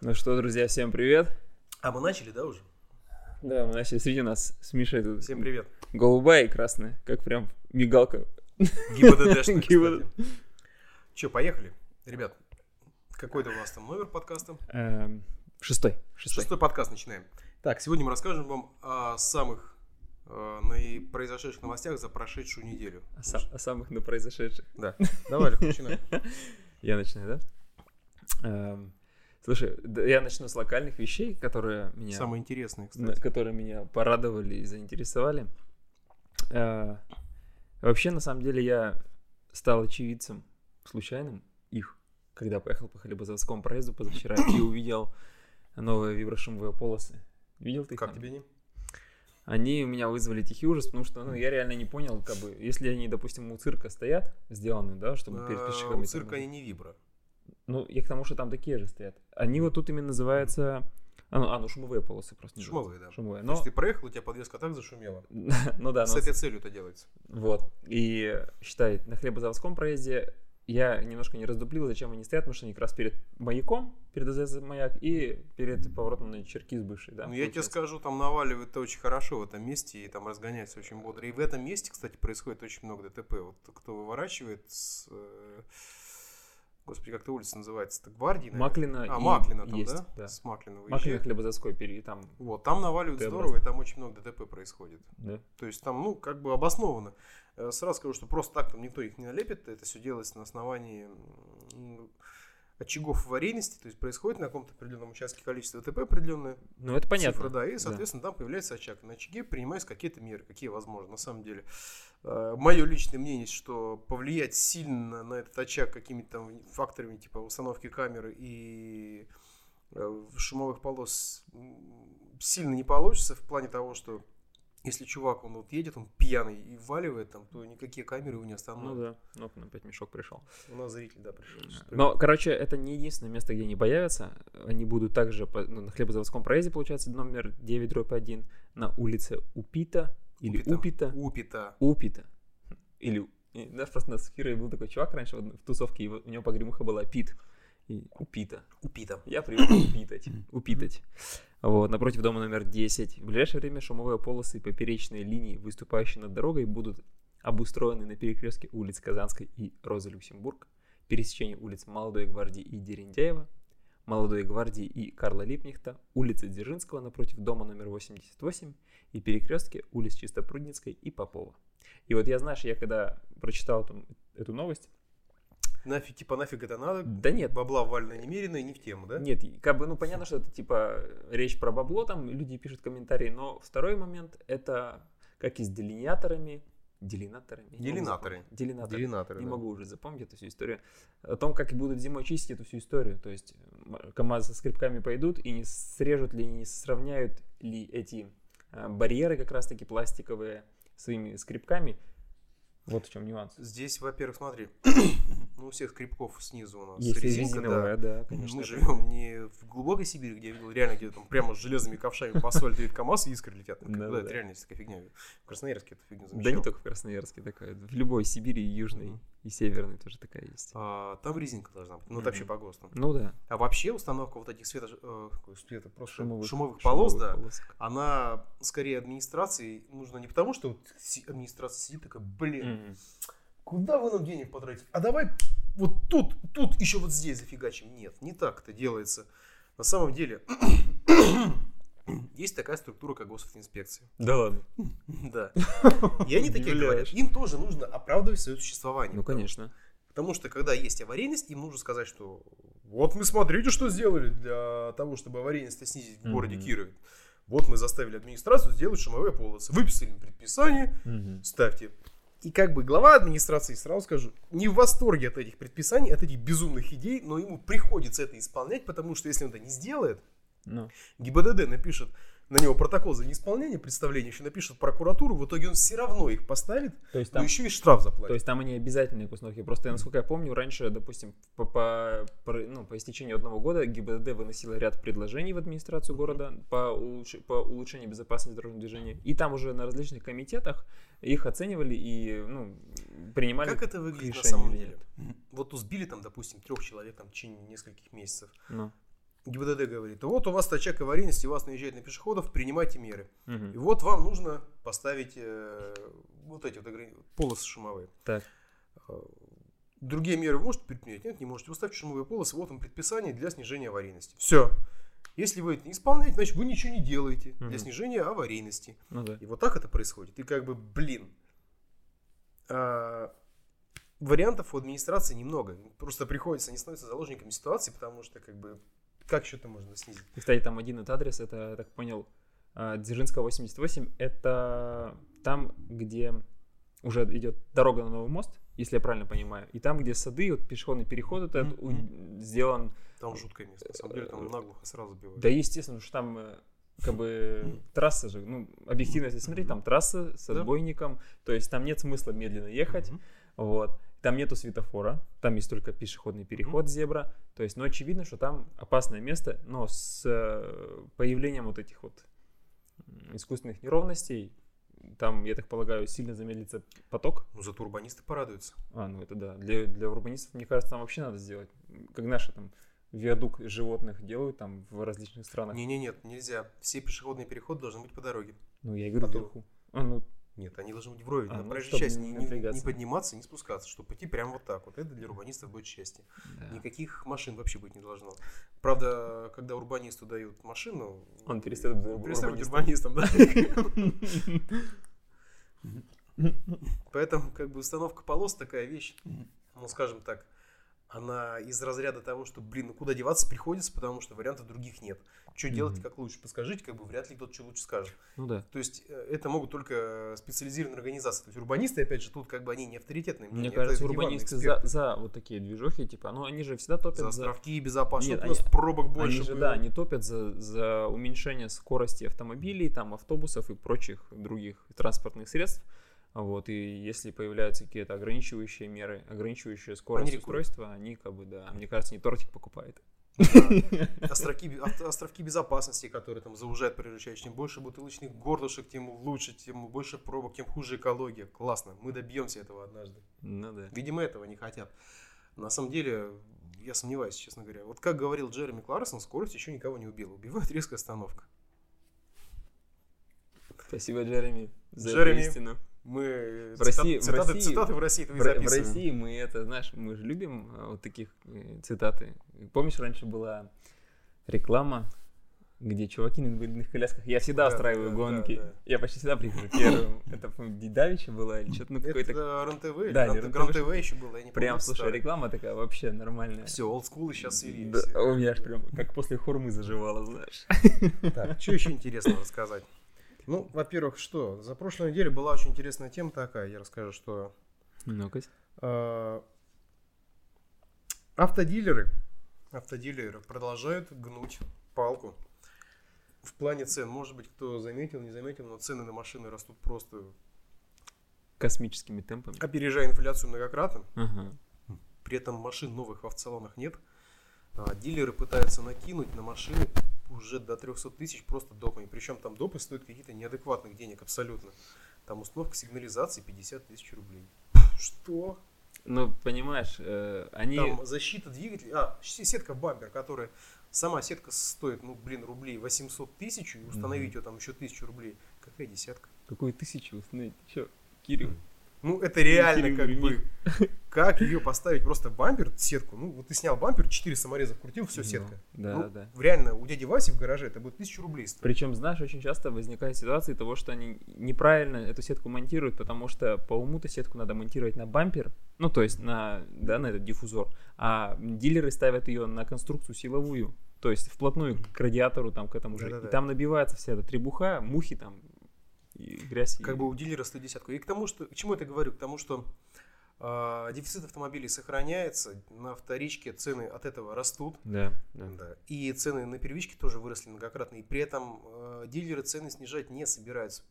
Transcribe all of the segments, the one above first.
Ну что, друзья, всем привет. А мы начали, да, уже? Да, мы начали. Среди нас с Мишей тут Всем привет. голубая и красная, как прям мигалка. ГИБДДшная, ГИБДД. кстати. Че, поехали? Ребят, какой-то у вас там номер подкаста? Эм, Шестой. Шестой. Шестой подкаст начинаем. Так, сегодня мы расскажем вам о самых э, наи- произошедших новостях за прошедшую неделю. О, сам- о самых на произошедших. Да. Давай, начинай. Я начинаю, да? Слушай, я начну с локальных вещей, которые меня, Самые интересные, кстати. которые меня порадовали и заинтересовали. Э, Вообще, на самом деле, я стал очевидцем случайным их, когда поехал по Хлебозаводскому проезду позавчера и увидел новые виброшумовые полосы. Видел ты их Как там? тебе не? Они у меня вызвали тихий ужас, потому что ну, я реально не понял, как бы, если они, допустим, у цирка стоят, сделаны, да, чтобы перед А, пешеходами... У цирка они не вибро. Ну, я к тому, что там такие же стоят. Они вот тут именно называются... А, ну, а, ну шумовые полосы просто. Шумовые, да. Шумовые. То Но... есть ты проехал, у тебя подвеска так зашумела. ну да, С но... этой целью это делается. Вот. И считай, на хлебозаводском проезде я немножко не раздуплил, зачем они стоят, потому что они как раз перед маяком, перед АЗС маяк, и перед поворотом на Черкиз бывший, да? Ну, я тебе получается. скажу, там наваливает очень хорошо в этом месте, и там разгоняется очень бодро. И в этом месте, кстати, происходит очень много ДТП. Вот кто выворачивает с... Господи, как эта улица называется? Это Гвардии, наверное? Маклина А, Маклина там, есть, да? да. С Маклина Маклина выезжает. хлебозаводской перед там, Вот, там наваливают Т-образно. здорово, и там очень много ДТП происходит. да? То есть там, ну, как бы обоснованно. Э, Сразу скажу, что просто так там никто их не налепит. Это все делается на основании очагов аварийности. То есть происходит на каком-то определенном участке количество ДТП определенное. Ну, это понятно. Цифра, да, и, соответственно, там появляется очаг. На очаге принимаются какие-то меры, какие возможны. На самом деле, мое личное мнение, что повлиять сильно на этот очаг какими-то там факторами, типа установки камеры и э, шумовых полос сильно не получится в плане того, что если чувак, он вот едет, он пьяный и вваливает там, то никакие камеры его не Ну остановят. да, ну опять мешок пришел. У нас зритель, да, пришел. Но, короче, это не единственное место, где они появятся. Они будут также по- ну, на хлебозаводском проезде, получается, номер 9 дробь 1, на улице Упита или Упита. Упита. Упита. Или, да, просто на Сфире был такой чувак раньше в, тусовке, у него погремуха была Пит. Упита. Упита. Я привык упитать. Упитать. Вот, напротив дома номер 10. В ближайшее время шумовые полосы и поперечные линии, выступающие над дорогой, будут обустроены на перекрестке улиц Казанской и Розы Люксембург, пересечении улиц Молодой гвардии и Дерендяева, Молодой гвардии и Карла Липнихта, улицы Дзержинского напротив дома номер 88 и перекрестке улиц Чистопрудницкой и Попова. И вот я, знаешь, я когда прочитал эту, эту новость, Нафиг, типа нафиг это надо? да нет, Бабла вально немерено и не в тему, да? Нет, как бы, ну, понятно, что это, типа, речь про бабло, там люди пишут комментарии, но второй момент, это как и с делинаторами, делинаторами? Делинаторы. Делинаторы. Делинаторы, Не да. могу уже запомнить эту всю историю. О том, как будут зимой чистить эту всю историю. То есть м, КАМАЗ со скрипками пойдут и не срежут ли, не сравняют ли эти а, барьеры как раз-таки пластиковые своими скрипками. Вот в чем нюанс. Здесь, во-первых, смотри, ну, у всех скрипков снизу у нас Есть резинка, да. резиновая, да, конечно. Мы живем не в глубокой Сибири, где я видел реально, где там прямо с железными ковшами по дают КамАЗ и искры летят. Да, Да, да. это реально такая фигня. В Красноярске эту фигню Да замечал. не только в Красноярске такая. В любой Сибири, Южной. И Северной тоже такая есть. А, там резинка должна быть. Ну, это вообще по ГОСТу. Ну да. А вообще установка вот этих света, э, света просто шумовых, Шумовых, полос, шумовых да, полосок. она скорее администрации нужна не потому, что вот администрация сидит такая, блин, Мгм. Куда вы нам денег потратите? А давай вот тут, тут еще вот здесь зафигачим. Нет, не так это делается. На самом деле, есть такая структура, как госинспекция. Да ладно. Да. И они такие говорят, им тоже нужно оправдывать свое существование. Ну, конечно. Потому что, когда есть аварийность, им нужно сказать, что вот мы смотрите, что сделали для того, чтобы аварийность снизить в городе. Кирове. Вот мы заставили администрацию сделать шумовые полосы. Выписали им предписание, ставьте. И как бы глава администрации, сразу скажу, не в восторге от этих предписаний, от этих безумных идей, но ему приходится это исполнять, потому что если он это не сделает, Ну, ГИБДД напишет на него протокол за неисполнение представления, еще напишет прокуратуру, в итоге он все равно их поставит, то есть но там... еще и штраф заплатит. То есть там они обязательные постановки. Просто, насколько я помню, раньше, допустим, по, по, про- ну, по истечению одного года ГИБДД выносила ряд предложений в администрацию города по, улучш- по улучшению безопасности дорожного движения. И там уже на различных комитетах их оценивали и ну, принимали как это выглядит на самом деле? Вот узбили там, допустим, трех человек там, в течение нескольких месяцев. Ну, ГИБДД говорит, вот у вас очаг аварийности, у вас наезжает на пешеходов, принимайте меры. Мгм. И вот вам нужно поставить э, вот эти вот ограни- полосы шумовые. Так. Э, Другие меры вы можете предпринять? Нет, не можете. Вы ставьте шумовые полосы, вот вам предписание для снижения аварийности. Все. Если вы это не исполняете, значит вы ничего не делаете для Мгм. снижения аварийности. Ну да. И вот так это происходит. И как бы, блин, а, вариантов у администрации немного. Просто приходится, они становятся заложниками ситуации, потому что как бы как что-то можно снизить. И, кстати, там один этот адрес, это, я так понял, а, Дзержинского 88, это там, где уже идет дорога на новый мост, если я правильно понимаю, и там, где сады, вот пешеходный переход этот у- Мгм. сделан, Там жуткое место. На самом деле там наглухо сразу бивает. да, естественно, что там э, как бы трасса же, ну, объективно, если смотреть, там трасса с отбойником, то есть там нет смысла медленно ехать, Мгм. вот. Там нету светофора, там есть только пешеходный переход, зебра. То есть, ну, очевидно, что там опасное место, но с э, появлением вот этих вот искусственных неровностей, там, я так полагаю, сильно замедлится поток. Ну, зато урбанисты порадуются. А, ну это да. Для, для урбанистов, мне кажется, там вообще надо сделать. Как наши там виадук животных делают там в различных странах. Не-не, нет, нельзя. Все пешеходные переходы должны быть по дороге. Ну, я и говорю, Потом. вверху. А, ну, Нет, они должны быть вровень. А, на ну, проезжей чтоб части не не, не- подниматься, не спускаться, чтобы пойти прямо вот так. Вот это для урбанистов будет счастье. да. Никаких машин вообще быть не должно. Правда, когда урбанисту дают машину, Он перестает быть он перестает быть урбанистом. урбанистом, да. Поэтому как бы установка полос такая вещь, ну скажем так, она из разряда того, что, блин, ну куда деваться приходится, потому что вариантов других нет. Что делать, как лучше? Подскажите, как бы вряд ли кто-то что лучше скажет. Ну да. То есть э, это могут только специализированные организации. То есть урбанисты, опять же, тут как бы они не авторитетные. Мне мнения, кажется, это урбанисты за, за вот такие движухи, типа, ну они же всегда топят За за... островки и безопасность. Нет, у нас они- пробок больше они же, да, они топят за, за уменьшение скорости автомобилей, там, автобусов и прочих других транспортных средств. Вот, и если появляются какие-то ограничивающие меры, ограничивающие скорость Они устройства, они как бы, да, мне кажется, не тортик покупают. Островки, безопасности, которые там заужают часть. Чем больше бутылочных горлышек, тем лучше, тем больше пробок, тем хуже экология. Классно, мы добьемся этого однажды. Ну да. Видимо, этого не хотят. На самом деле, я сомневаюсь, честно говоря. Вот как говорил Джереми Кларсон, скорость еще никого не убила. Убивает резкая остановка. Спасибо, Джереми, за Джереми, истину. Мы В России- в цитаты, России- цитаты в России твои В, в. России мы это, знаешь, мы же любим а, вот таких э, цитаты. Помнишь, раньше была реклама, где чуваки на инвалидных колясках. Я всегда Да, устраиваю да, гонки. да, да. Я почти всегда прихожу первым. Это по-моему, Дидавича была или что-то, ну какой-то... Это РНТВ, Да, РНТВ, еще было, я не Прям, слушай, реклама такая вообще нормальная. Все, олдскулы сейчас свели. Да, у меня аж прям как после хурмы заживало, знаешь. Так, что еще интересного рассказать? Ну, во-первых, что? За прошлую неделю была очень интересная тема такая. Я расскажу, что Ну-ка. э, автодилеры, автодилеры продолжают гнуть палку в плане цен. Может быть, кто заметил, не заметил, но цены на машины растут просто Космическими темпами. опережая инфляцию многократно. Ага. При этом машин новых в автосалонах нет. А дилеры пытаются накинуть на машины уже до 300 тысяч просто допами. Причем там допы стоят какие-то неадекватных денег абсолютно. Там установка сигнализации 50 тысяч рублей. Что? Ну, понимаешь, э, они... Там защита двигателя. А, сетка бампер, которая... Сама сетка стоит, ну, блин, рублей 800 тысяч, и установить ее там еще тысячу рублей. Какая десятка? Какую тысячу установить? Ты чё, Кирилл? Ну, это реально как бы... Как ее поставить? Просто бампер, сетку. Ну, вот ты снял бампер, 4 самореза вкрутил, все, сетка. Ну, да, Ну, да. Реально, у дяди Васи в гараже это будет 1000 рублей стоить. Причем, знаешь, очень часто возникает ситуация того, что они неправильно эту сетку монтируют, потому что по уму-то сетку надо монтировать на бампер, ну, то есть на, да, на этот диффузор, а дилеры ставят ее на конструкцию силовую, то есть вплотную к радиатору, там, к этому же. Да-да-да. И там набивается вся эта требуха, мухи там, и грязь. и- Как бы у дилера 110. И к тому, что... К чему я это говорю? К тому, что а, дефицит автомобилей сохраняется, на вторичке цены от этого растут. Да, да. Да. И цены на первичке тоже выросли многократно. И при этом э, дилеры цены снижать не собираются.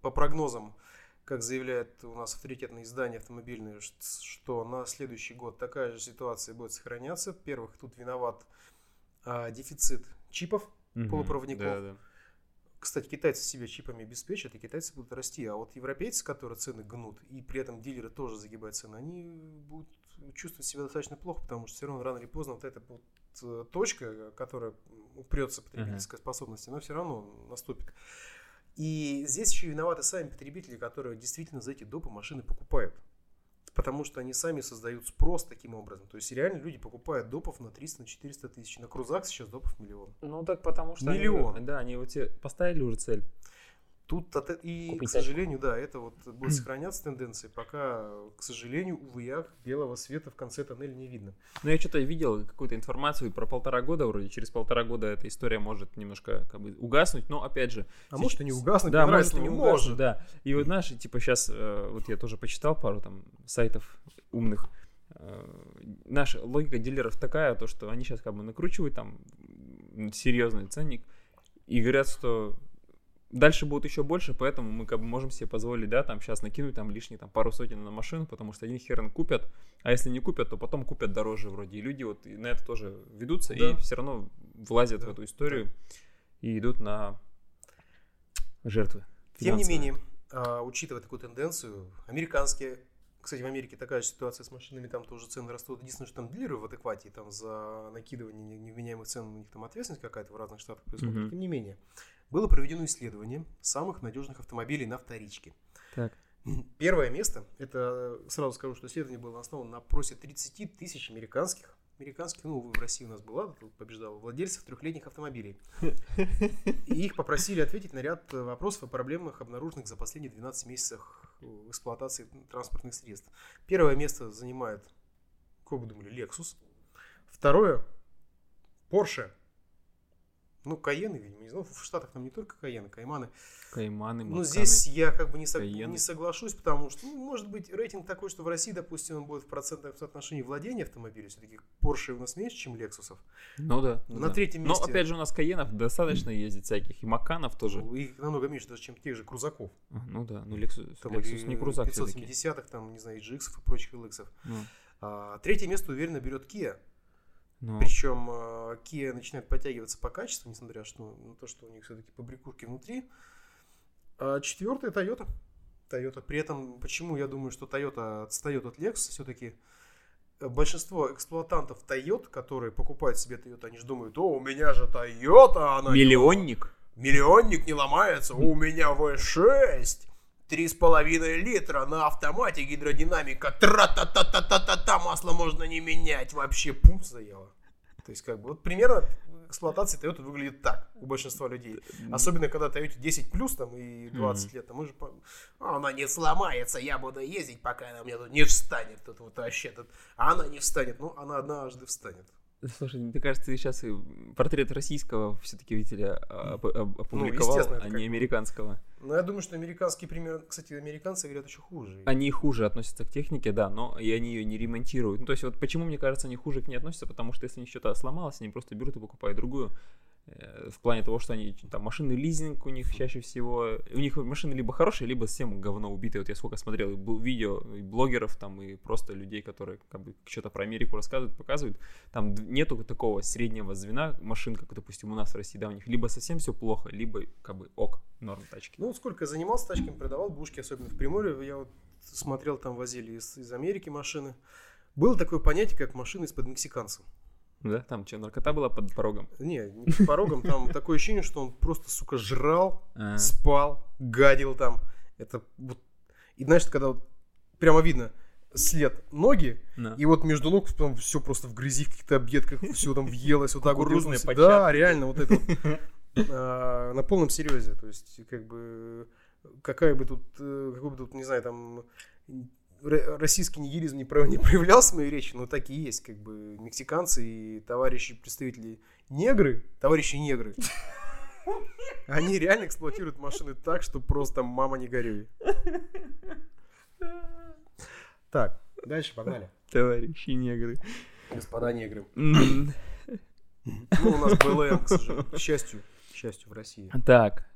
По прогнозам, как заявляет у нас авторитетное издание автомобильное, что на следующий год такая же ситуация будет сохраняться. Во-первых, тут виноват а, дефицит чипов. Мгм. Полупроводников. Да, да. Кстати, китайцы себя чипами обеспечат, и китайцы будут расти. А вот европейцы, которые цены гнут, и при этом дилеры тоже загибают цены, они будут чувствовать себя достаточно плохо, потому что все равно рано или поздно вот эта вот э, точка, которая упрется потребительской способности, но все равно наступит. И здесь еще виноваты сами потребители, которые действительно за эти допы машины покупают. Потому что они сами создают спрос таким образом. То есть реально люди покупают допов на 300, на 400 тысяч. На крузак сейчас допов миллион. Ну так потому что Миллион. Они, да, они вот тебе поставили уже цель. Тут от э- и, Купить к сожалению, да, это вот будет сохраняться тенденции, пока, к сожалению, увы, ях, белого света в конце тоннеля не видно. Ну, я что-то видел какую-то информацию про полтора года, вроде. Через полтора года эта история может немножко как бы угаснуть, но опять же... А сейчас- может и не угаснуть, Да, может и не угаснуть, да. И вот знаешь, типа сейчас, вот я тоже почитал пару там сайтов умных, э, наша логика дилеров такая, то что они сейчас как бы накручивают там серьезный ценник и говорят, что дальше будет еще больше, поэтому мы как бы можем себе позволить, да, там сейчас накинуть там лишние там пару сотен на машину, потому что один херен купят, а если не купят, то потом купят дороже вроде. И люди вот и на это тоже ведутся Да. и все равно влазят в Да, эту историю и идут на жертвы. Тем не финансовые. менее, а, учитывая такую тенденцию, американские, кстати, в Америке такая же ситуация с машинами, там тоже цены растут. Единственное, что там дилеры в адеквате, там за накидывание не- невменяемых цен у них там ответственность какая-то в разных штатах происходит. Мгм. Тем не менее, было проведено исследование самых надежных автомобилей на вторичке. Так. Первое место, это сразу скажу, что исследование было основано на опросе 30 тысяч американских, американских, ну, в России у нас была, побеждала, владельцев трехлетних автомобилей. И их попросили ответить на ряд э, вопросов о проблемах, обнаруженных за последние 12 месяцев в эксплуатации транспортных средств. Первое место занимает, как вы думали, Lexus. Второе Porsche. Ну, Каены, видимо, не знаю. В Штатах там не только Каены, Кайманы. Кайманы, Ну, Масканы. здесь я как бы не, сог- не соглашусь, потому что, ну, может быть, рейтинг такой, что в России, допустим, он будет в процентном соотношении владения автомобиля. Все-таки Porsche у нас меньше, чем Lexus. Ну да. ну На да. третьем Но месте- опять же у нас Каенов достаточно ездит всяких, и Маканов тоже. Их намного меньше даже, чем тех же крузаков. А, Ну да, ну Lexus, Там Lexus не крузак все-таки. 570-х, там, не знаю, GX и прочих LX. Ну, А, третье место уверенно берет Kia. Ну, Причем э, Kia начинает подтягиваться по качеству, несмотря что, на то, что у них все-таки побрякушки внутри. А четвертое Toyota. Toyota. При этом, почему я думаю, что Toyota отстает от Lexus, все-таки большинство эксплуатантов Toyota, которые покупают себе Toyota, они же думают, о, у меня же Toyota, она не Миллионник. Миллионник не ломается, у меня V6, 3,5 литра на автомате гидродинамика, тра-та-та-та-та-та-та, масло можно не менять, вообще пум заело. То есть, как бы, вот примерно эксплуатация Toyota выглядит так у большинства людей. Особенно, когда Toyota 10 плюс там и 20 Мгм. лет, там мы же «А, она не сломается, я буду ездить, пока она меня тут не встанет, тут вот вообще тут, а она не встанет, ну, она однажды встанет. Слушай, мне кажется, ты сейчас портрет российского все-таки видите, оп- оп- опубликовал, Ну, а не американского. Но я думаю, что американские примеры, кстати, американцы говорят еще хуже. Они хуже относятся к технике, да, но и они ее не ремонтируют. Ну, то есть, вот почему, мне кажется, они хуже к ней относятся, потому что если у них что-то сломалось, они просто берут и покупают другую. Э, В плане того, что они там машинный лизинг у них чаще всего. У них машины либо хорошие, либо совсем говно убитые. Вот я сколько смотрел видео и блогеров там, и просто людей, которые как бы что-то про Америку рассказывают, показывают. Там нету такого среднего звена машин, как, допустим, у нас в России, да, у них либо совсем все плохо, либо как бы ок, норм тачки. Ну, сколько я занимался тачками, продавал бушки, особенно в Приморье. Я вот смотрел, там возили из, из Америки машины. Было такое понятие, как машины из-под мексиканцев. Да, там что, наркота была под порогом? Не, не под порогом, там такое ощущение, что он просто, сука, жрал, А. спал, гадил там. Это вот... И знаешь, когда вот прямо видно след ноги, Да. и вот между ног там все просто в грязи, в каких-то объедках, все там въелось, вот так вот. Да, реально, вот это вот. А, На полном серьезе. То есть, как бы, какая бы тут, э, какой бы тут, не знаю, там, российский нигилизм не, про- не проявлялся в моей речи, но так и есть, как бы, мексиканцы и товарищи представители негры, товарищи негры, они реально эксплуатируют машины так, что просто мама не горюй. Так, дальше погнали. Товарищи негры. Господа негры. Ну, у нас БЛМ, к сожалению, к счастью, к счастью, в России. Так.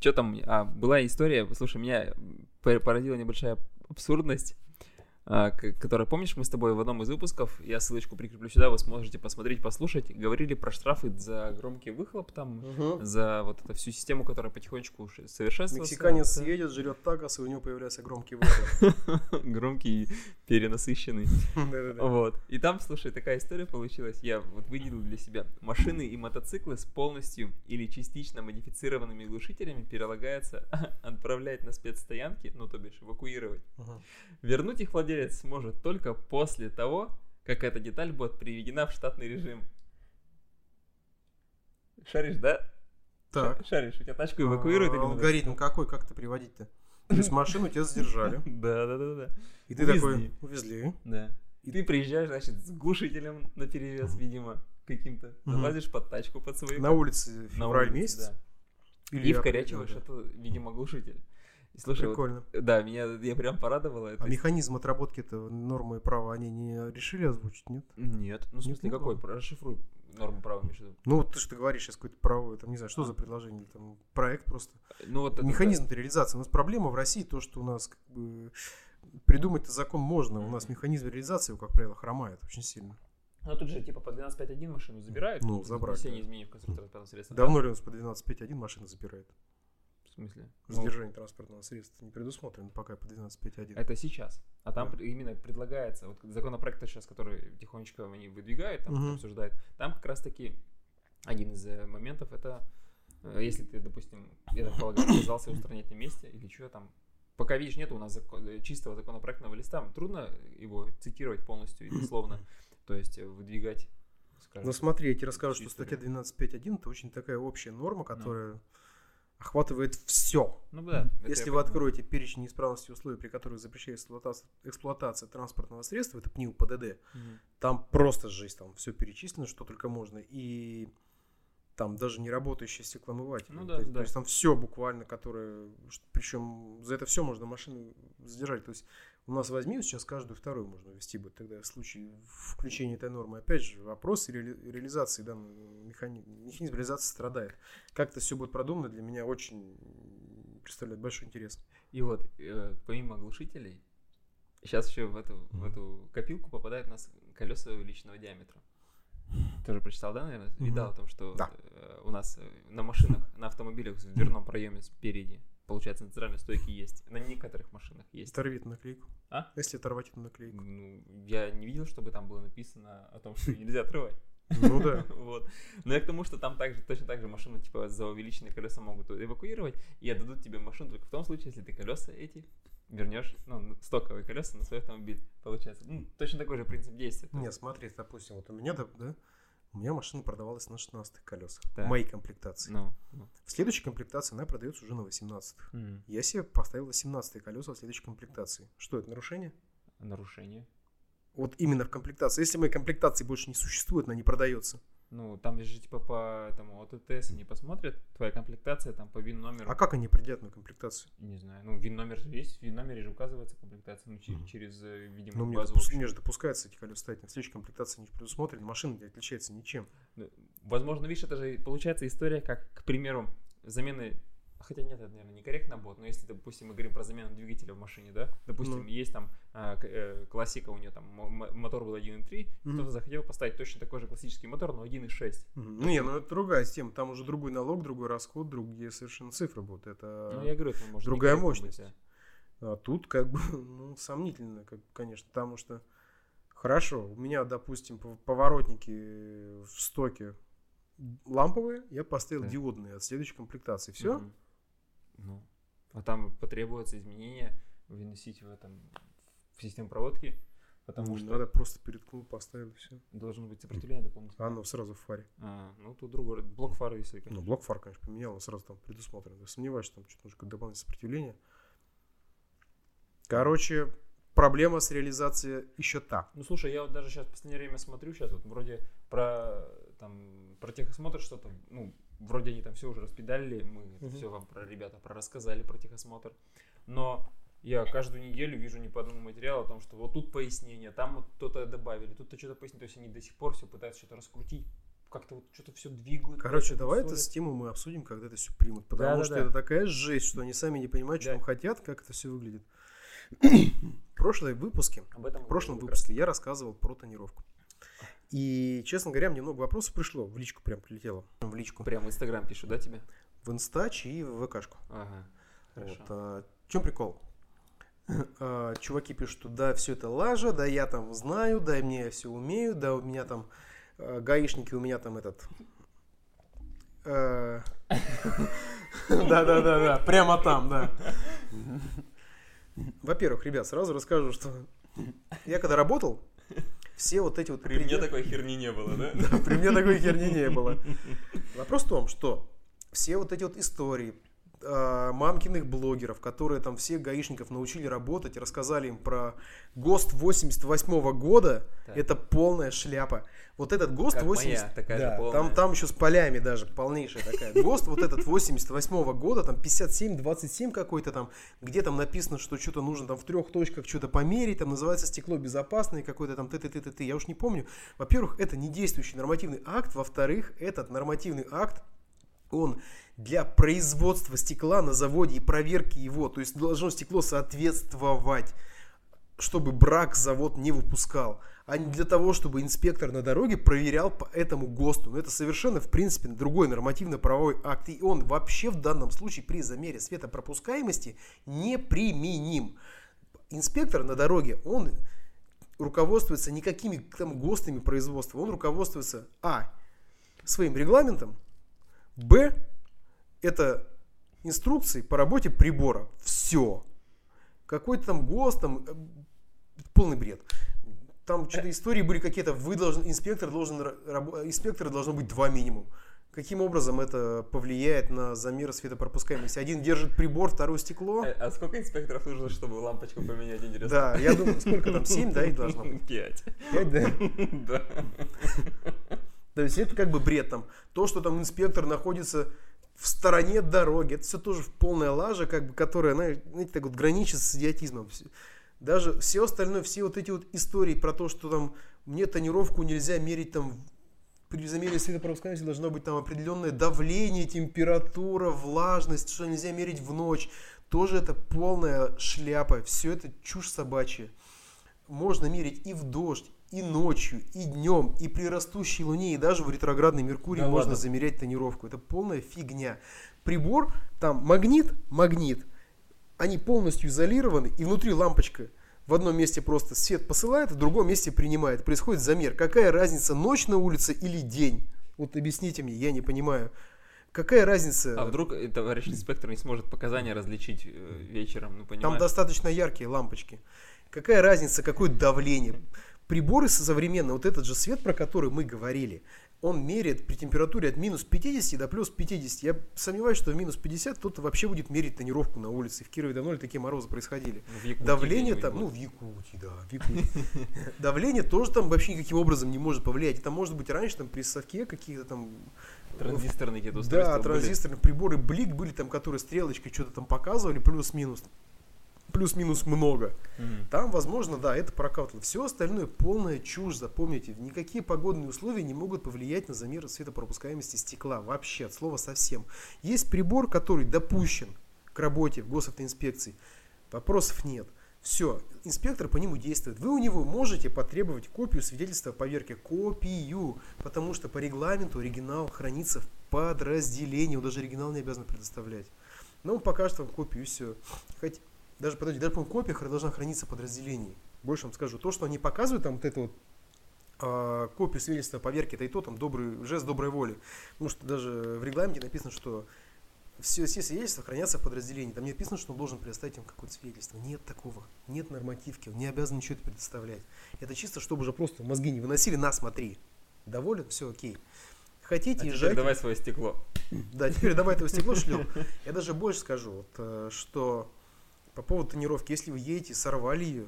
Что там? А, была история, слушай, меня пор- поразила небольшая абсурдность. А, к- которая, помнишь, мы с тобой в одном из выпусков, я ссылочку прикреплю сюда, вы сможете посмотреть, послушать, говорили про штрафы за громкий выхлоп там, за вот эту всю систему, которая потихонечку совершенствуется. Мексиканец Да. едет, жрет такос, и у него появляется громкий выхлоп. Громкий, перенасыщенный. Вот. И там, слушай, такая история получилась. Я вот выделил для себя. Машины и мотоциклы с полностью или частично модифицированными глушителями перелагается отправлять на спецстоянки, ну, то бишь эвакуировать. Вернуть их владелец сможет только после того, как эта деталь будет приведена в штатный режим. Шаришь, да? Так. Ша- Шаришь, у тебя тачку эвакуируют или А, Алгоритм какой, как это приводить-то? То есть машину тебя задержали, Да, да, да, да. и ты такой, увезли. Да. И ты приезжаешь, значит, с глушителем на перевес, видимо, каким-то. Залазишь под тачку под свою. На улице на февраль месяц. Или И вкорячиваешь это, видимо, глушитель. И слушай, вот, Прикольно. да, меня я прям порадовало это. А механизм отработки этого нормы права они не решили озвучить, нет? Нет, ну в смысле Неплохо. какой? Расшифруй норму права виду. Ну вот ты что говоришь сейчас какое-то правовое, там не знаю, что за предложение, там проект просто. Ну вот это, Механизм реализации. У нас проблема в России то, что у нас как бы придумать-то закон можно, у нас механизм реализации, его, как правило, хромает очень сильно. да. Ну тут же типа по 12.5.1 машину забирают. Ну, за забрали, внесение да. изменений в конструкторское транспортного средства. Давно ли у нас по 12.5.1 машина забирает? В смысле? Ну, Задержание транспортного средства не предусмотрено пока по 12.5.1. Это сейчас. А там Да. именно предлагается, вот законопроект сейчас, который тихонечко они выдвигают, там Мгм. обсуждают, там как раз таки один из э, моментов это, э, если ты, допустим, я так полагаю, отказался устранять на месте или что там, пока, видишь, нет у нас закон- э, чистого законопроектного листа, трудно его цитировать полностью и дословно, то есть выдвигать, скажем, Ну смотри, я тебе расскажу, что статья ли. 12.5.1 это очень такая общая норма, которая охватывает все. ну да. Если вы откроете перечень неисправностей условий, при которых запрещается эксплуатация, эксплуатация транспортного средства, это ПНИУ ПДД, Мгм. там просто жизнь, там все перечислено, что только можно. И там даже не работающий стеклоомыватель. Ну то, да, есть, да. то есть там все буквально, которое... Причем за это все можно машину задержать. То есть у нас возьми сейчас каждую вторую можно ввести будет тогда в случае включения этой нормы. Опять же, вопрос реали- реализации данного механизма. Механизм реализации страдает. Как это все будет продумано, для меня очень представляет большой интерес. И вот, э, помимо глушителей, сейчас еще в эту, в эту копилку попадают у нас колеса увеличенного диаметра. Ты уже прочитал, да, наверное? Видал Мгм. о том, что Да. э, у нас э, на машинах, на автомобилях в дверном проеме спереди, получается, на центральной стойке есть. На некоторых машинах есть. Оторви эту наклейку. А? Если оторвать эту наклейку. Ну, я не видел, чтобы там было написано о том, что нельзя отрывать. Ну да. Вот. Но я к тому, что там также, точно так же машину типа за увеличенные колеса могут эвакуировать и отдадут тебе машину только в том случае, если ты колеса эти вернешь, ну, стоковые колеса на свой автомобиль, получается. Ну, точно такой же принцип действия. Нет, есть, смотри, допустим, вот у меня, да, у меня машина продавалась на 16 колесах. Так. В моей комплектации. Ну, ну. В следующей комплектации она продается уже на 18 М. Я себе поставил 18 колеса в следующей комплектации. Что это, нарушение? Нарушение. Вот именно в комплектации. Если моей комплектации больше не существует, она не продается. Ну, там же типа по этому ОТТС они посмотрят, твоя комплектация там по ВИН номеру. А как они определяют мою комплектацию? Не знаю, ну, ВИН номер же есть, в ВИН номере же указывается комплектация, ну, через, э, видимо, Ну, мне, базу общую. мне же допускается эти колеса ставить. На следующей комплектации не предусмотрены. Машина не отличается ничем. Ну, Возможно, видишь, это же получается история, как, к примеру, замены Хотя нет, это, наверное, некорректно будет, но если, допустим, мы говорим про замену двигателя в машине, да, допустим, Ну. есть там а, э, классика, у нее там мо- мо- мотор был 1.3, Мгм. кто-то захотел поставить точно такой же классический мотор, но 1.6. Мгм. Не, ну это другая тема. Там уже другой налог, другой расход, другие совершенно цифры будут. Это... Ну, я говорю, это может другая мощность. быть, да. А тут как бы, ну, сомнительно, как, конечно, потому что хорошо, у меня, допустим, пов- поворотники в стоке ламповые, я поставил Да. диодные от следующей комплектации. Все? Мгм. Ну, а там потребуется изменения выносить в этом в систему проводки, потому что надо просто переткнул, поставил все. должно быть сопротивление дополнительное. Оно сразу в фаре. А, ну тут другой блок фары, если Ну, конечно. блок фар, конечно, поменял, он сразу там предусмотрен. Я сомневаюсь, что там что-то нужно дополнительное сопротивление. Короче, проблема с реализацией еще та. Ну слушай, я вот даже сейчас в последнее время смотрю, сейчас вот вроде про там про техосмотр что-то, ну, вроде они там все уже распедалили, мы Мгм. все вам про ребята про рассказали про техосмотр. Но я каждую неделю вижу не по одному материалу о том, что вот тут пояснение, там вот кто-то добавили, тут-то что-то пояснили. То есть они до сих пор все пытаются что-то раскрутить, как-то вот что-то все двигают. Короче, давай эту тусуют. тему мы обсудим, когда это все примут. Потому Да-да-да. что это такая жесть, что они сами не понимают, что Да. там хотят, как это все выглядит. В прошлом выпуске, Об этом в прошлом выпуске я рассказывал про тонировку. И, честно говоря, мне много вопросов пришло. В личку прям прилетело. В личку. Прям в Инстаграм пишу, да, тебе? В инстач и в ВКшку. Ага. Хорошо. Вот, а, в чем прикол? А, чуваки пишут, что да, все это лажа, да, я там знаю, да, мне я все умею, да, у меня там а, гаишники, у меня там этот... Да, да, да, да, прямо там, да. Во-первых, ребят, сразу расскажу, что я когда работал, все вот эти вот... При мне предел- такой херни не было, да? да, при мне такой херни не было. Вопрос в том, что все вот эти вот истории мамкиных блогеров, которые там всех гаишников научили работать, и рассказали им про ГОСТ 88 года, Так. это полная шляпа. Вот этот ГОСТ Как 80... моя, такая да, же полная. там, там еще с полями даже, полнейшая такая. ГОСТ вот этот 88 года, там 57-27 какой-то там, где там написано, что что-то нужно там в трех точках что-то померить, там называется стекло безопасное, какой-то там ты ты ты ты ты я уж не помню. Во-первых, это не действующий нормативный акт, во-вторых, этот нормативный акт он для производства стекла на заводе и проверки его, то есть должно стекло соответствовать, чтобы брак завод не выпускал, а не для того, чтобы инспектор на дороге проверял по этому ГОСТу. Но это совершенно, в принципе, другой нормативно-правовой акт, и он вообще в данном случае при замере светопропускаемости неприменим. Инспектор на дороге, он руководствуется никакими там ГОСТами производства, он руководствуется, а, своим регламентом, Б. Это инструкции по работе прибора. Все. Какой-то там ГОСТ, там э, полный бред. Там что-то истории были какие-то, вы должны, инспектор должен, инспектора должно быть два минимум. Каким образом это повлияет на замер светопропускаемости? Один держит прибор, второе стекло. А а сколько инспекторов нужно, чтобы лампочку поменять, интересно? Да, я думаю, сколько там, 7, да, их должно быть? Пять. 5, да? Да. То есть это как бы бред там. То, что там инспектор находится в стороне дороги, это все тоже полная лажа, как бы, которая, знаете, так вот граничит с идиотизмом. Даже все остальное, все вот эти вот истории про то, что там мне тонировку нельзя мерить там при замере светопропускаемости должно быть там определенное давление, температура, влажность, что нельзя мерить в ночь. Тоже это полная шляпа. Все это чушь собачья. Можно мерить и в дождь, и ночью, и днем, и при растущей луне, и даже в ретроградный Меркурий Да можно ладно? замерять тонировку. Это полная фигня. Прибор, там магнит, магнит, они полностью изолированы, и внутри лампочка в одном месте просто свет посылает, в другом месте принимает. Происходит замер. Какая разница, ночь на улице или день? Вот объясните мне, я не понимаю. Какая разница? А вдруг э, товарищ инспектор не сможет показания различить э, вечером, ну Там достаточно яркие лампочки. Какая разница, какое давление? Приборы современные, вот этот же свет, про который мы говорили, он меряет при температуре от минус 50 до плюс 50. Я сомневаюсь, что в минус 50 кто-то вообще будет мерить тонировку на улице. В Кирове давно ли такие морозы происходили? Давление там, ну, в Якутии, да, в Якутии. Давление тоже там вообще никаким образом не может повлиять. Это может быть раньше там при совке какие-то там... Транзисторные какие-то устройства Да, транзисторные приборы Блик были там, которые стрелочкой что-то там показывали, плюс-минус. Плюс-минус много. Мгм. Там, возможно, да, это прокатывало. Все остальное полная чушь, запомните. Никакие погодные условия не могут повлиять на замер светопропускаемости стекла. Вообще, от слова совсем. Есть прибор, который допущен к работе в госавтоинспекции. Вопросов нет. Все, инспектор по нему действует. Вы у него можете потребовать копию свидетельства о поверке. Копию. Потому что по регламенту оригинал хранится в подразделении. Он даже оригинал не обязан предоставлять. Но он покажет вам копию и все. Хоть, даже, подожди, даже, по-моему, копия хра- должна храниться в подразделении. Больше вам скажу. То, что они показывают, там вот эту вот а, копию свидетельства о поверке, это и то там добрый, жест доброй воли. Потому что даже в регламенте написано, что все, все свидетельства хранятся в подразделении. Там не написано, что он должен предоставить им какое-то свидетельство. Нет такого. Нет нормативки. Он не обязан ничего это предоставлять. Это чисто, чтобы уже просто мозги не выносили. На, смотри. Доволен? Все окей. Хотите, А теперь езжайте. давай свое стекло. Да, теперь давай этого стекло шлем. Я даже больше скажу, вот, э, что по поводу тонировки, если вы едете, сорвали ее,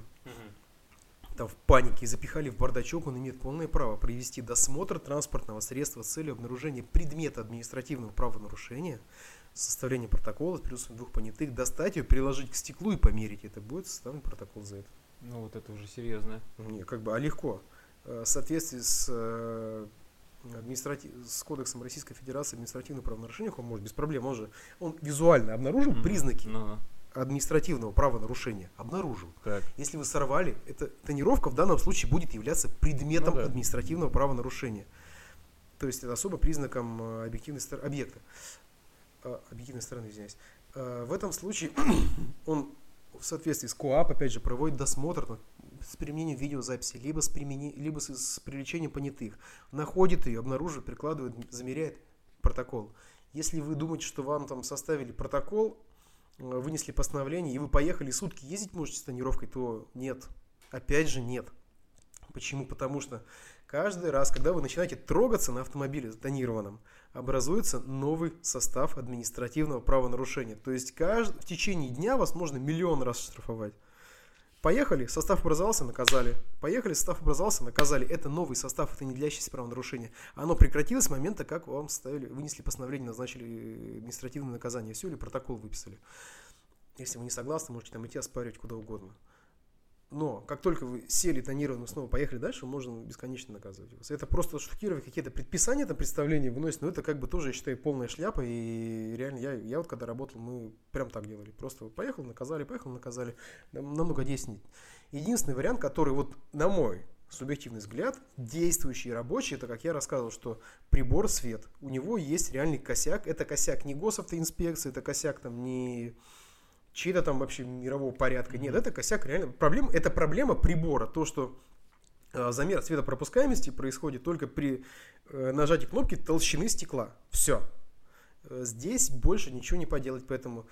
там в панике и запихали в бардачок, он имеет полное право провести досмотр транспортного средства с целью обнаружения предмета административного правонарушения, составления протокола с присутствием двух понятых, достать ее, приложить к стеклу и померить. Это будет составлен протокол за это. Ну вот это уже серьезно. Не, как бы, а легко. Э, В соответствии с, э, административ... с кодексом Российской Федерации административных правонарушений, он может без проблем, он же он визуально обнаружил Мгм. признаки Ну, административного правонарушения обнаружил. Так. Если вы сорвали, эта тонировка в данном случае будет являться предметом Ну да. административного правонарушения. То есть это особо признаком э, объективной стороны объекта. Э, объективной стороны, извиняюсь. Э, в этом случае он в соответствии с КОАП, опять же, проводит досмотр с применением видеозаписи, либо с, примени- либо с, с привлечением понятых. Находит ее, обнаруживает, прикладывает, замеряет протокол. Если вы думаете, что вам там составили протокол, вынесли постановление, и вы поехали сутки ездить можете с тонировкой, то нет. Опять же нет. Почему? Потому что каждый раз, когда вы начинаете трогаться на автомобиле тонированном, образуется новый состав административного правонарушения. То есть кажд- в течение дня вас можно миллион раз штрафовать. Поехали, состав образовался, наказали. Поехали, состав образовался, наказали. Это новый состав, это не длящееся правонарушение. Оно прекратилось с момента, как вам составили, вынесли постановление, назначили э, административное наказание. Все, или протокол выписали. Если вы не согласны, можете там идти оспаривать куда угодно. Но как только вы сели тонированно, снова поехали дальше, можно бесконечно наказывать вас. Это просто штукировать какие-то предписания, там представления выносить, но это как бы тоже, я считаю, полная шляпа. И реально, я, я вот когда работал, мы прям так делали. Просто поехал, наказали, поехал, наказали. Нам- Намного действеннее. Единственный вариант, который вот на мой субъективный взгляд, действующий рабочий, это, как я рассказывал, что прибор свет, у него есть реальный косяк. Это косяк не госавтоинспекции, это косяк там не чьи-то там вообще мирового порядка. Нет, это косяк реально. Проблема, это проблема прибора. То, что э, замер цветопропускаемости происходит только при э, нажатии кнопки толщины стекла. Все. Здесь больше ничего не поделать, поэтому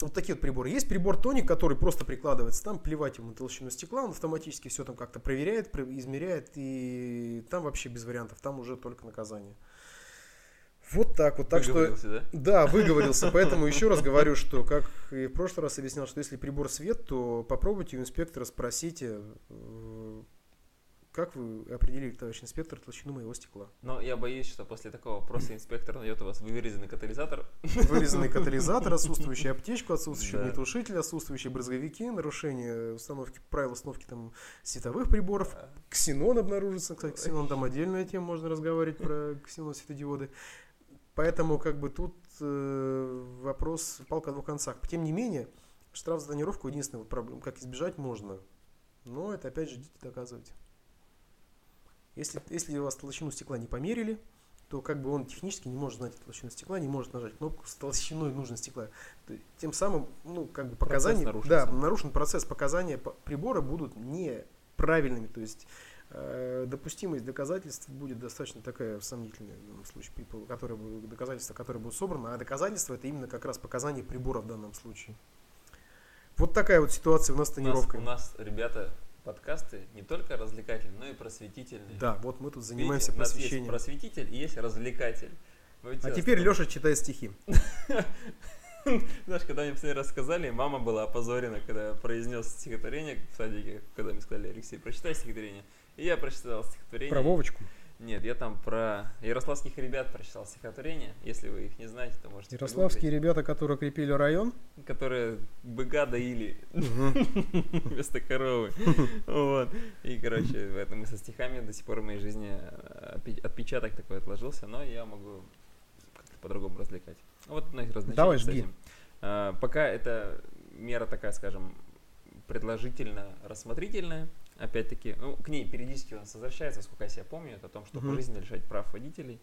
вот такие вот приборы. Есть прибор тоник, который просто прикладывается там, плевать ему на толщину стекла, он автоматически все там как-то проверяет, про- измеряет, и там вообще без вариантов, там уже только наказание. Вот так вот. Так что да? да, выговорился, поэтому еще раз говорю, что, как и в прошлый раз объяснял, что если прибор свет, то попробуйте у инспектора, спросите, э, как вы определили, товарищ инспектор, толщину моего стекла. Но я боюсь, что после такого вопроса инспектор найдет у вас вырезанный катализатор. Вырезанный катализатор, отсутствующую аптечку, отсутствующий Да. огнетушитель, отсутствующие брызговики, нарушение установки, правил установки там, световых приборов, А, Ксенон обнаружится, кстати, ксенон там отдельная тема, можно разговаривать про ксенон светодиоды. Поэтому как бы тут э, вопрос палка о двух концах. Тем не менее, штраф за тонировку единственная вот проблема, как избежать можно. Но это опять же идите доказывайте. Если, если у вас толщину стекла не померили, то как бы он технически не может знать толщину стекла, не может нажать кнопку с толщиной нужного стекла. Тем самым, ну, как бы Процесс показания, да, нарушен процесс, показания по- прибора будут неправильными, то есть допустимость доказательств будет достаточно такая сомнительная в данном случае, которые, доказательства, которые будут собраны, а доказательства это именно как раз показания прибора в данном случае. Вот такая вот ситуация у нас с У нас, тонировкой. у нас, ребята, подкасты не только развлекательные, но и просветительные. Да, вот мы тут Видите, занимаемся у нас есть просвещением. просветитель и есть развлекатель. Вы А теперь Леша читает стихи. Знаешь, когда мне последний раз сказали, мама была опозорена, когда произнес стихотворение в садике, когда мне сказали, Алексей, прочитай стихотворение. И я прочитал стихотворение. Про Вовочку. Нет, я там про ярославских ребят прочитал стихотворение. Если вы их не знаете, то можете Ярославские ребята, которые крепили район. погуглить. Которые быка доили вместо коровы. Вот. И, короче, в этом и со стихами до сих пор в моей жизни опи- отпечаток такой отложился, но я могу как-то по-другому развлекать. Вот одно из развлечений Давай, с жги. этим. А, Пока это мера такая, скажем, предложительно-рассмотрительная, опять-таки, ну, к ней периодически у нас возвращается, сколько я себя помню, это о том, что Мгм. пожизненно лишать прав водителей,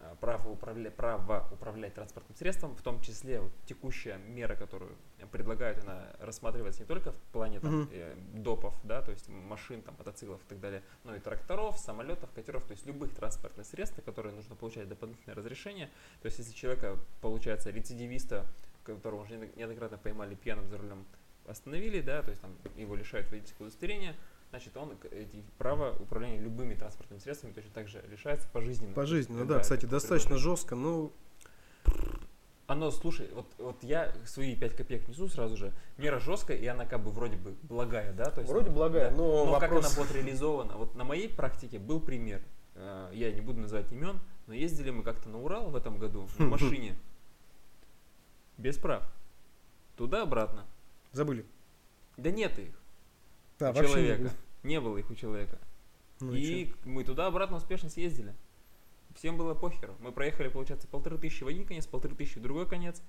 а, право управлять, право управлять транспортным средством, в том числе вот, текущая мера, которую предлагают, она рассматривается не только в плане там, Мгм. э, допов, да, то есть машин, там, мотоциклов и так далее, но и тракторов, самолетов, катеров, то есть любых транспортных средств, на которые нужно получать дополнительное разрешение. То есть если человека, получается, рецидивиста, которого уже неодно- неоднократно поймали пьяным за рулем, остановили, да, то есть там его лишают водительского удостоверения, значит, он права управления любыми транспортными средствами точно так же лишается пожизненно. Пожизненно, Когда да, кстати, это достаточно жестко, но Оно, слушай, вот, вот я свои 5 копеек несу сразу же. Мера жесткая, и она как бы вроде бы благая, да? То есть, Вроде благая, да. но как вопрос- она будет реализована? Вот на моей практике был пример. Э, Я не буду называть имен, но ездили мы как-то на Урал в этом году на машине. Без прав. Туда-обратно. забыли. Да нет их Да, у вообще не человека. было. Не было их у человека. Ну и мы туда-обратно успешно съездили. Всем было похеру. Мы проехали, получается, полторы тысячи в один конец, полторы тысячи в другой конец.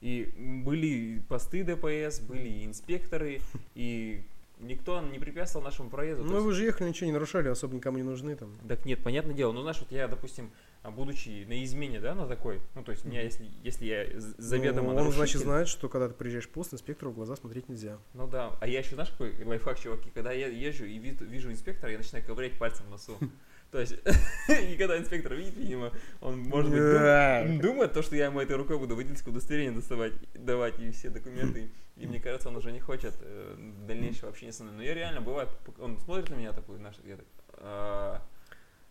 И были посты ДПС, были и инспекторы, и никто не препятствовал нашему проезду. Ну вы же ехали, ничего не нарушали, особо никому не нужны там. Так нет, понятное дело. Ну, знаешь, вот я, допустим, будучи на измене, да, на такой, ну, то есть, меня, если, если я заведомо Ну, он, значит, знает, что когда ты приезжаешь в пост, инспектору в глаза смотреть нельзя. Ну да, а я еще, знаешь, какой лайфхак, чуваки, когда я езжу и вид- вижу инспектора, я начинаю ковырять пальцем в носу. То есть, и когда инспектор видит, видимо, он, может быть, дум- думает то, что я ему этой рукой буду водительское удостоверение доставать, давать и все документы. И мне кажется, он уже не хочет э, дальнейшего общения со мной. Но я реально, бывает, он смотрит на меня такой, знаешь, я так,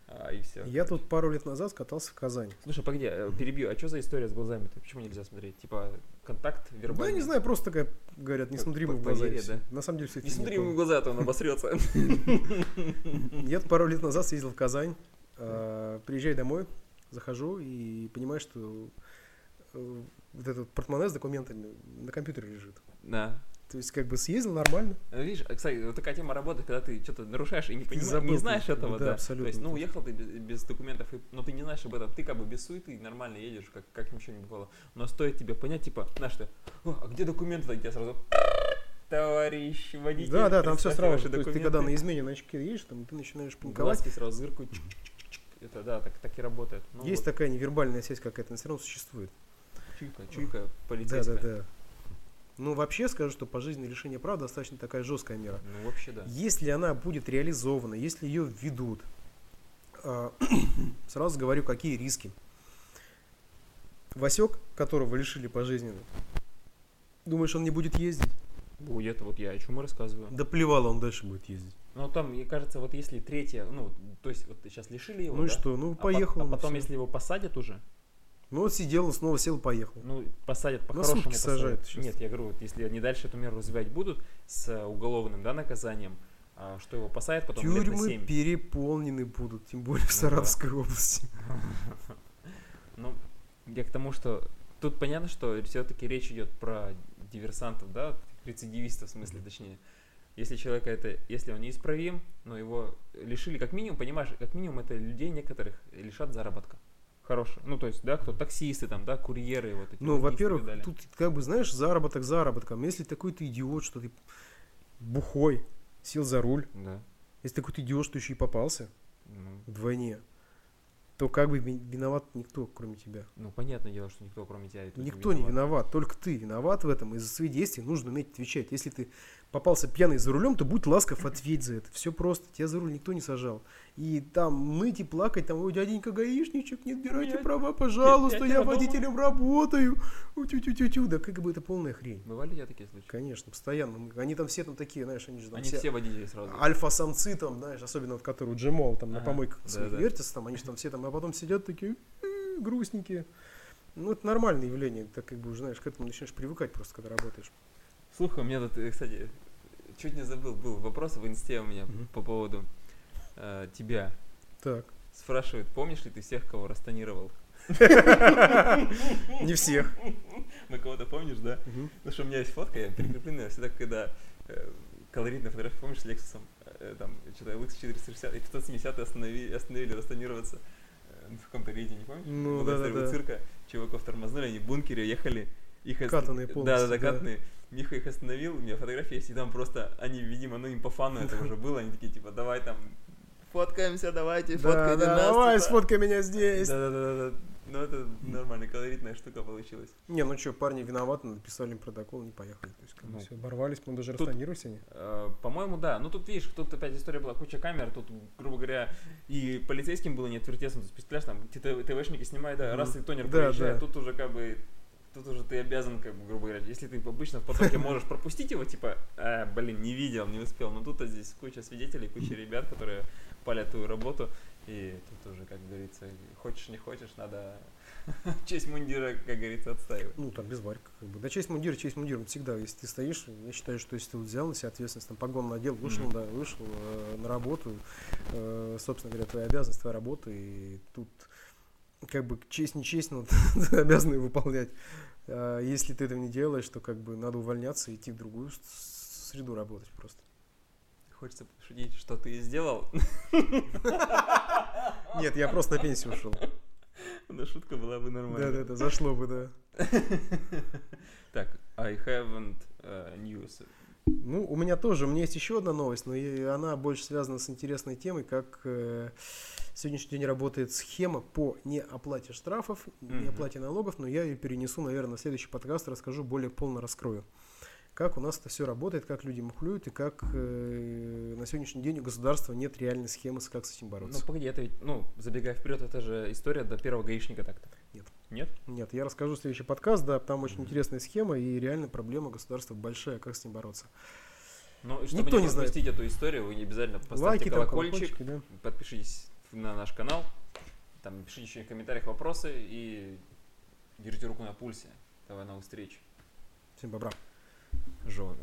«А, а», и все. Я тут пару лет назад катался в Казань. Слушай, погоди, э, перебью, а что за история с глазами-то? Почему нельзя смотреть? Типа, контакт Да, вербальный? я не знаю, просто такая, говорят, не смотри ему в глаза. поверье, да? На самом деле все Не смотри ему в глаза, а то он обосрется. Я тут пару лет назад съездил в Казань, э, приезжаю домой, захожу и понимаю, что э, вот этот портмоне с документами на компьютере лежит. Да. То есть как бы съездил нормально. Ну, Видишь, а, кстати, вот такая тема работает, когда ты что-то нарушаешь и не, понимаешь, забыл не знаешь этого, Да, да. абсолютно. То есть, ну, уехал ты без, без документов, и- но ты не знаешь об этом. Ты как бы без суеты нормально едешь, как, как ничего не бывало. Но стоит тебе понять, типа, знаешь, ты, «О, а где документы? Я сразу, товарищ водитель, Да, да, там все сразу. То есть ты документы». когда на измене на очке едешь, там ты начинаешь паниковать. Глазки сразу зыркают. Это, да, так, так и работает. Ну, Есть вот такая невербальная связь какая-то, она все равно существует. чуйка, чуйка Да, полицейская. да, да. Ну, вообще скажу, что пожизненное лишение прав достаточно такая жесткая мера. Ну, вообще, да. Если она будет реализована, если ее введут, а, сразу говорю, какие риски. Васек, которого лишили пожизненно, думаешь, он не будет ездить? Будет, вот я о чем и рассказываю. Да плевало, он дальше будет ездить. Ну, там, мне кажется, вот если третье, ну, то есть, вот сейчас лишили его, Ну и да? что? Ну, А по- поехал. А ну, потом, всё. если его посадят уже, Ну, вот сидел, он снова сел, поехал. ну, посадят На по-хорошему. сутки посадят. сажают сейчас. Нет, я говорю, вот если они дальше эту меру развивать будут с э, уголовным, да, наказанием, а, что его посадят потом лет на Тюрьмы 7. переполнены будут, тем более в Ну да. Саратовской области. Ну, я к тому, что тут понятно, что все-таки речь идет про диверсантов, да, рецидивистов в смысле, точнее. Если человека это, если он неисправим, но его лишили, как минимум, понимаешь, как минимум это людей некоторых лишат заработка. Хорошего. Ну, то есть, да, кто таксисты там, да, курьеры, вот эти Ну, во-первых, тут как бы, знаешь, заработок заработком. Если такой ты идиот, что ты бухой, сел за руль, Да. если такой ты идиот, что еще и попался Ну, вдвойне, то как бы ви- виноват никто, кроме тебя. ну, понятное дело, что никто, кроме тебя, Никто не виноват, только ты виноват в этом, и за свои действия нужно уметь отвечать. Если ты попался пьяный за рулем, то будь ласков, ответь за это. Все просто, тебя за руль никто не сажал. И там ныть и плакать, там, ой, дяденька гаишничек, не отбирайте Я- права, пожалуйста, я я, дома». водителем работаю. Тю-тю-тю-тю, да как бы это полная хрень. Бывали тебя такие случаи? Конечно, постоянно. Они там все там такие, знаешь, они же там Они все, все водители сразу. альфа-самцы там, знаешь, особенно вот которые Джемол там на Ага, помойках да, своих да. вертятся, там они же там все там, а потом сидят такие «Э, грустненькие. Ну, это нормальное явление, так как бы уже, знаешь, к этому начинаешь привыкать просто, когда работаешь. Слушай, у меня тут, э, кстати, чуть не забыл, был вопрос в инсте у меня Мгм. по поводу э, тебя. Так. Спрашивают, помнишь ли ты всех, кого растонировал? Не всех. На кого-то помнишь, да? Ну что, у меня есть фотка, я прикрепленная всегда, когда э, колоритная фотография, помнишь, с Лексусом, э, там, что-то LX 460 и 570 остановили, остановили расстонироваться э, в каком-то рейде, не помнишь? Ну, да-да-да. история у цирка, чуваков тормознули, они в бункере ехали, их ост- полностью, Да, да, да. Миха их остановил, у меня фотография есть, и там просто, они, видимо, ну им по фану это уже было, они такие, типа, давай там, фоткаемся, давайте, Да, фоткайте да, нас. давай, типа. сфоткай меня здесь. Да, да, да, да. Ну, это нормальная, колоритная штука получилась. Не, ну что, парни виноваты, написали им протокол, не поехали. То есть, Ну. все, оборвались, мы даже Тут- расстонировались они. Э, По-моему, да. Ну тут видишь, тут опять история была куча камер, тут, грубо говоря, и полицейским было не отвертеться. То есть, представляешь, там ТВшники снимают, да, раз и тонер Да, проезжает, да. тут уже как бы тут уже ты обязан, как бы, грубо говоря, если ты обычно в потоке можешь пропустить его, типа, «А, блин, не видел, не успел. Но тут здесь куча свидетелей, куча ребят, которые палят твою работу. И тут уже, как говорится, хочешь не хочешь, надо честь мундира, как говорится, отстаивать. Ну, там без варька, как бы. Да, честь мундира, честь мундира. Вот всегда, если ты стоишь, я считаю, что если ты вот взял на себя ответственность, там, погон надел, вышел, Мгм. да, вышел э, на работу, э, собственно говоря, твоя обязанность, твоя работа, и тут как бы честь не честь, но ты обязан ее выполнять. А если ты этого не делаешь, то как бы надо увольняться и идти в другую среду работать просто. Хочется пошутить, что ты сделал. Нет, я просто на пенсию ушел. Но шутка была бы нормальная. Да-да-да, зашло бы, да. Так, I haven't uh, news. Ну, у меня тоже, у меня есть еще одна новость, но и она больше связана с интересной темой, как э, сегодняшний день работает схема по неоплате штрафов, Мгм. неоплате налогов, но я ее перенесу, наверное, на следующий подкаст, расскажу, более полно раскрою. Как у нас это все работает, как люди мухлюют и как э, на сегодняшний день у государства нет реальной схемы, как с этим Ну, бороться. погоди, это ведь, ну, забегая вперед, это же история до первого гаишника так-то. Нет. Нет? Я расскажу следующий подкаст, да, там очень интересная схема и реально проблема государства большая, как с ним бороться. Ну, и чтобы Никто не не знает. пропустить эту историю, вы не обязательно поставьте Лайки, колокольчик, да. подпишитесь на наш канал, там пишите еще в комментариях вопросы и держите руку на пульсе. Давай новых встреч. Всем бобра. Жёлоб.